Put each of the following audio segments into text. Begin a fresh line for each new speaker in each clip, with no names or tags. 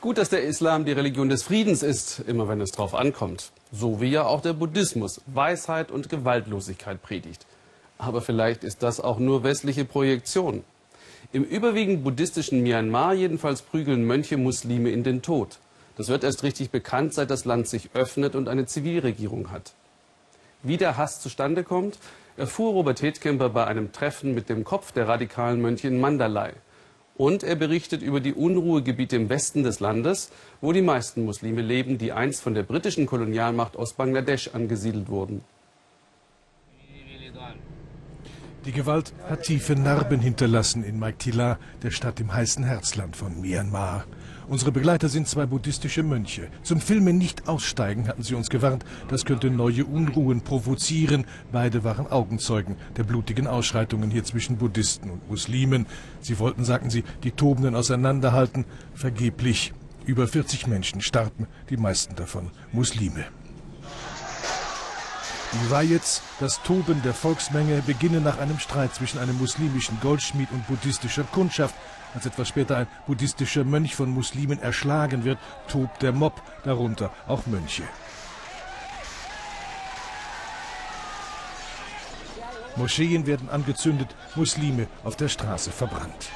Gut, dass der Islam die Religion des Friedens ist, immer wenn es drauf ankommt. So wie ja auch der Buddhismus Weisheit und Gewaltlosigkeit predigt. Aber vielleicht ist das auch nur westliche Projektion. Im überwiegend buddhistischen Myanmar jedenfalls prügeln Mönche Muslime in den Tod. Das wird erst richtig bekannt, seit das Land sich öffnet und eine Zivilregierung hat. Wie der Hass zustande kommt, erfuhr Robert Hedkemper bei einem Treffen mit dem Kopf der radikalen Mönche in Mandalay. Und er berichtet über die Unruhegebiete im Westen des Landes, wo die meisten Muslime leben, die einst von der britischen Kolonialmacht aus Bangladesch angesiedelt wurden.
Die Gewalt hat tiefe Narben hinterlassen in Maiktila, der Stadt im heißen Herzland von Myanmar. Unsere Begleiter sind zwei buddhistische Mönche. Zum Filmen nicht aussteigen, hatten sie uns gewarnt. Das könnte neue Unruhen provozieren. Beide waren Augenzeugen der blutigen Ausschreitungen hier zwischen Buddhisten und Muslimen. Sie wollten, sagten sie, die Tobenden auseinanderhalten. Vergeblich. Über 40 Menschen starben, die meisten davon Muslime. Die Riots, das Toben der Volksmenge, beginnen nach einem Streit zwischen einem muslimischen Goldschmied und buddhistischer Kundschaft. Als etwas später ein buddhistischer Mönch von Muslimen erschlagen wird, tobt der Mob, darunter auch Mönche. Moscheen werden angezündet, Muslime auf der Straße verbrannt.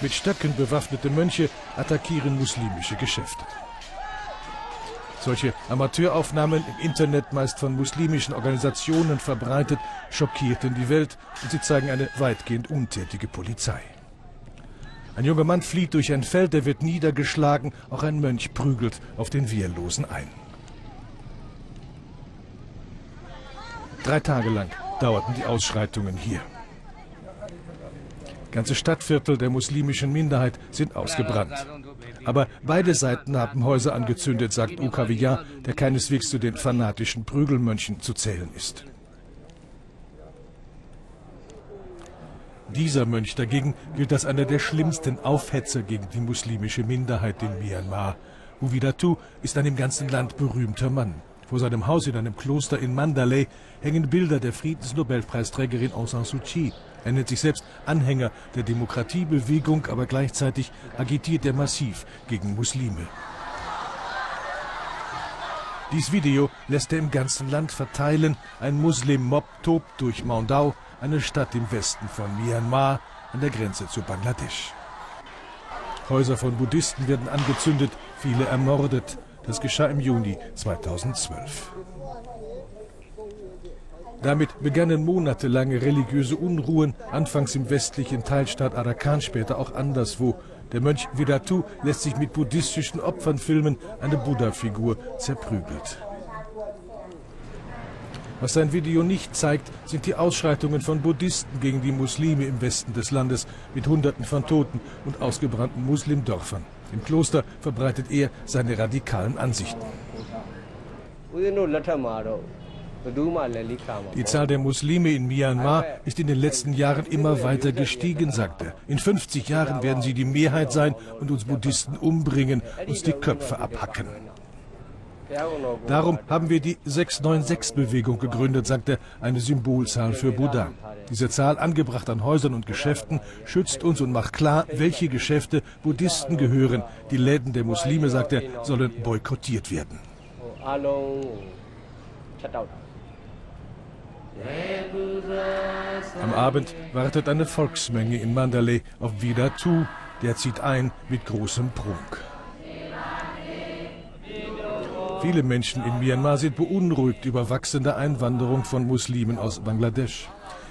Mit Stöcken bewaffnete Mönche attackieren muslimische Geschäfte. Solche Amateuraufnahmen im Internet, meist von muslimischen Organisationen verbreitet, schockierten die Welt und sie zeigen eine weitgehend untätige Polizei. Ein junger Mann flieht durch ein Feld, er wird niedergeschlagen, auch ein Mönch prügelt auf den Wehrlosen ein. Drei Tage lang dauerten die Ausschreitungen hier. Ganze Stadtviertel der muslimischen Minderheit sind ausgebrannt. Aber beide Seiten haben Häuser angezündet, sagt Ukawiya, der keineswegs zu den fanatischen Prügelmönchen zu zählen ist. Dieser Mönch dagegen gilt als einer der schlimmsten Aufhetzer gegen die muslimische Minderheit in Myanmar. Uvidatu ist ein im ganzen Land berühmter Mann. Vor seinem Haus in einem Kloster in Mandalay hängen Bilder der Friedensnobelpreisträgerin Aung San Suu Kyi. Er nennt sich selbst Anhänger der Demokratiebewegung, aber gleichzeitig agitiert er massiv gegen Muslime. Dies Video lässt er im ganzen Land verteilen. Ein Muslim-Mob tobt durch Maundau, eine Stadt im Westen von Myanmar an der Grenze zu Bangladesch. Häuser von Buddhisten werden angezündet, viele ermordet. Das geschah im Juni 2012. Damit begannen monatelange religiöse Unruhen, anfangs im westlichen Teilstaat Arakan, später auch anderswo. Der Mönch Vedatu lässt sich mit buddhistischen Opfern filmen, eine Buddha-Figur zerprügelt. Was sein Video nicht zeigt, sind die Ausschreitungen von Buddhisten gegen die Muslime im Westen des Landes mit Hunderten von Toten und ausgebrannten Muslimdörfern. Im Kloster verbreitet er seine radikalen Ansichten. Die Zahl der Muslime in Myanmar ist in den letzten Jahren immer weiter gestiegen, sagt er. In 50 Jahren werden sie die Mehrheit sein und uns Buddhisten umbringen, uns die Köpfe abhacken. Darum haben wir die 696-Bewegung gegründet, sagt er, eine Symbolzahl für Buddha. Diese Zahl, angebracht an Häusern und Geschäften, schützt uns und macht klar, welche Geschäfte Buddhisten gehören. Die Läden der Muslime, sagt er, sollen boykottiert werden. Am Abend wartet eine Volksmenge in Mandalay auf Vidatu. Der zieht ein mit großem Prunk. Viele Menschen in Myanmar sind beunruhigt über wachsende Einwanderung von Muslimen aus Bangladesch.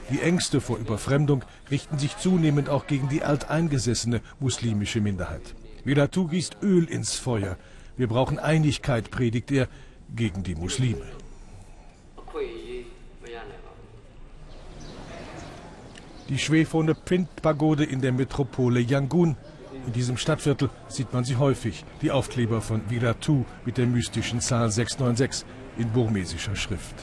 Die Ängste vor Überfremdung richten sich zunehmend auch gegen die alteingesessene muslimische Minderheit. Vidatu gießt Öl ins Feuer. Wir brauchen Einigkeit, predigt er, gegen die Muslime. Die schwefone Pint-Pagode in der Metropole Yangon. In diesem Stadtviertel sieht man sie häufig, die Aufkleber von Viratu mit der mystischen Zahl 696 in burmesischer Schrift.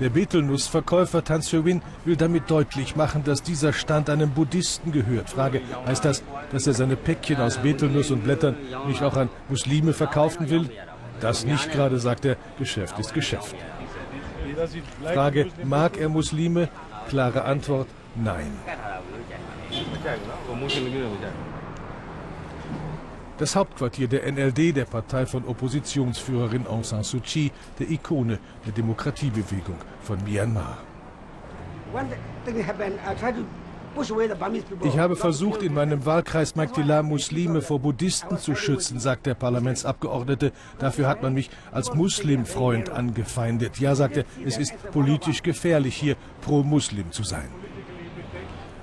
Der Betelnussverkäufer Tan Win will damit deutlich machen, dass dieser Stand einem Buddhisten gehört. Frage, heißt das, dass er seine Päckchen aus Betelnuss und Blättern nicht auch an Muslime verkaufen will? Das nicht gerade, sagt er, Geschäft ist Geschäft. Frage, mag er Muslime? Klare Antwort, Nein. Das Hauptquartier der NLD, der Partei von Oppositionsführerin Aung San Suu Kyi, der Ikone der Demokratiebewegung von Myanmar. Ich habe versucht, in meinem Wahlkreis Maktila Muslime vor Buddhisten zu schützen, sagt der Parlamentsabgeordnete. Dafür hat man mich als Muslimfreund angefeindet. Ja, sagt er, es ist politisch gefährlich, hier pro-Muslim zu sein.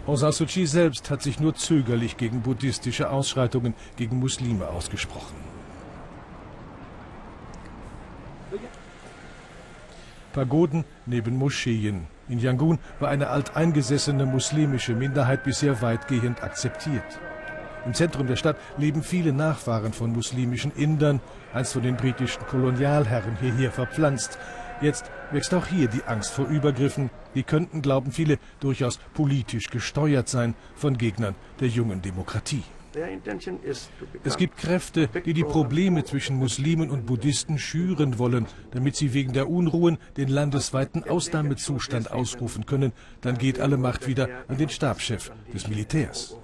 Aung San Suu Kyi selbst hat sich nur zögerlich gegen buddhistische Ausschreitungen gegen Muslime ausgesprochen. Pagoden neben Moscheen. In Yangon war eine alteingesessene muslimische Minderheit bisher weitgehend akzeptiert. Im Zentrum der Stadt leben viele Nachfahren von muslimischen Indern, einst von den britischen Kolonialherren hierher verpflanzt. Jetzt wächst auch hier die Angst vor Übergriffen. Die könnten, glauben viele, durchaus politisch gesteuert sein von Gegnern der jungen Demokratie. Es gibt Kräfte, die die Probleme zwischen Muslimen und Buddhisten schüren wollen, damit sie wegen der Unruhen den landesweiten Ausnahmezustand ausrufen können. Dann geht alle Macht wieder an den Stabschef des Militärs.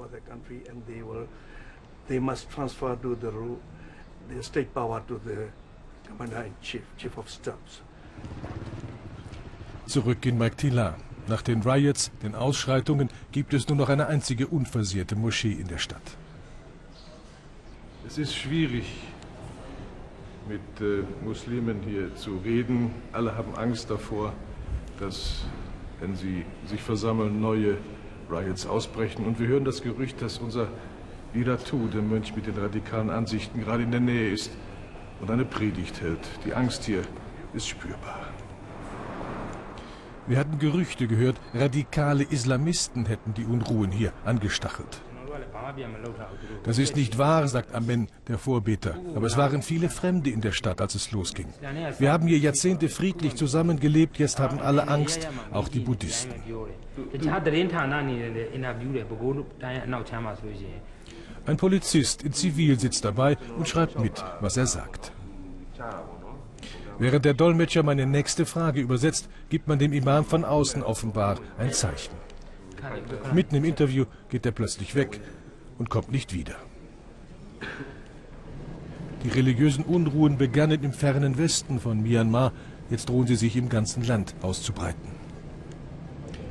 Zurück in Maktila. Nach den Riots, den Ausschreitungen, gibt es nur noch eine einzige unversehrte Moschee in der Stadt.
Es ist schwierig, mit äh, Muslimen hier zu reden. Alle haben Angst davor, dass, wenn sie sich versammeln, neue Riots ausbrechen. Und wir hören das Gerücht, dass unser Iratu, der Mönch mit den radikalen Ansichten, gerade in der Nähe ist und eine Predigt hält. Die Angst hier ist spürbar.
Wir hatten Gerüchte gehört, radikale Islamisten hätten die Unruhen hier angestachelt. Das ist nicht wahr, sagt Amen, der Vorbeter. Aber es waren viele Fremde in der Stadt, als es losging. Wir haben hier Jahrzehnte friedlich zusammengelebt, jetzt haben alle Angst, auch die Buddhisten. Ein Polizist in Zivil sitzt dabei und schreibt mit, was er sagt. Während der Dolmetscher meine nächste Frage übersetzt, gibt man dem Imam von außen offenbar ein Zeichen. Mitten im Interview geht er plötzlich weg und kommt nicht wieder. Die religiösen Unruhen begannen im fernen Westen von Myanmar. Jetzt drohen sie sich im ganzen Land auszubreiten.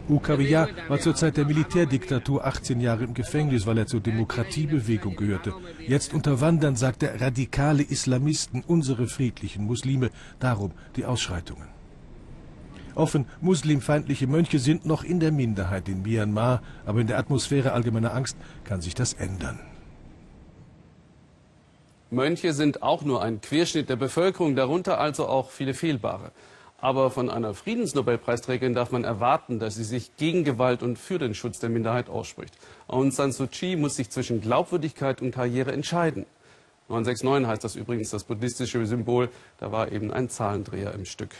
Ukawia war zur Zeit der Militärdiktatur 18 Jahre im Gefängnis, weil er zur Demokratiebewegung gehörte. Jetzt unterwandern, sagt er, radikale Islamisten unsere friedlichen Muslime. Darum die Ausschreitungen. Offen muslimfeindliche Mönche sind noch in der Minderheit in Myanmar, aber in der Atmosphäre allgemeiner Angst kann sich das ändern.
Mönche sind auch nur ein Querschnitt der Bevölkerung, darunter also auch viele Fehlbare. Aber von einer Friedensnobelpreisträgerin darf man erwarten, dass sie sich gegen Gewalt und für den Schutz der Minderheit ausspricht. Aung San Suu Kyi muss sich zwischen Glaubwürdigkeit und Karriere entscheiden. 969 heißt das übrigens das buddhistische Symbol. Da war eben ein Zahlendreher im Stück.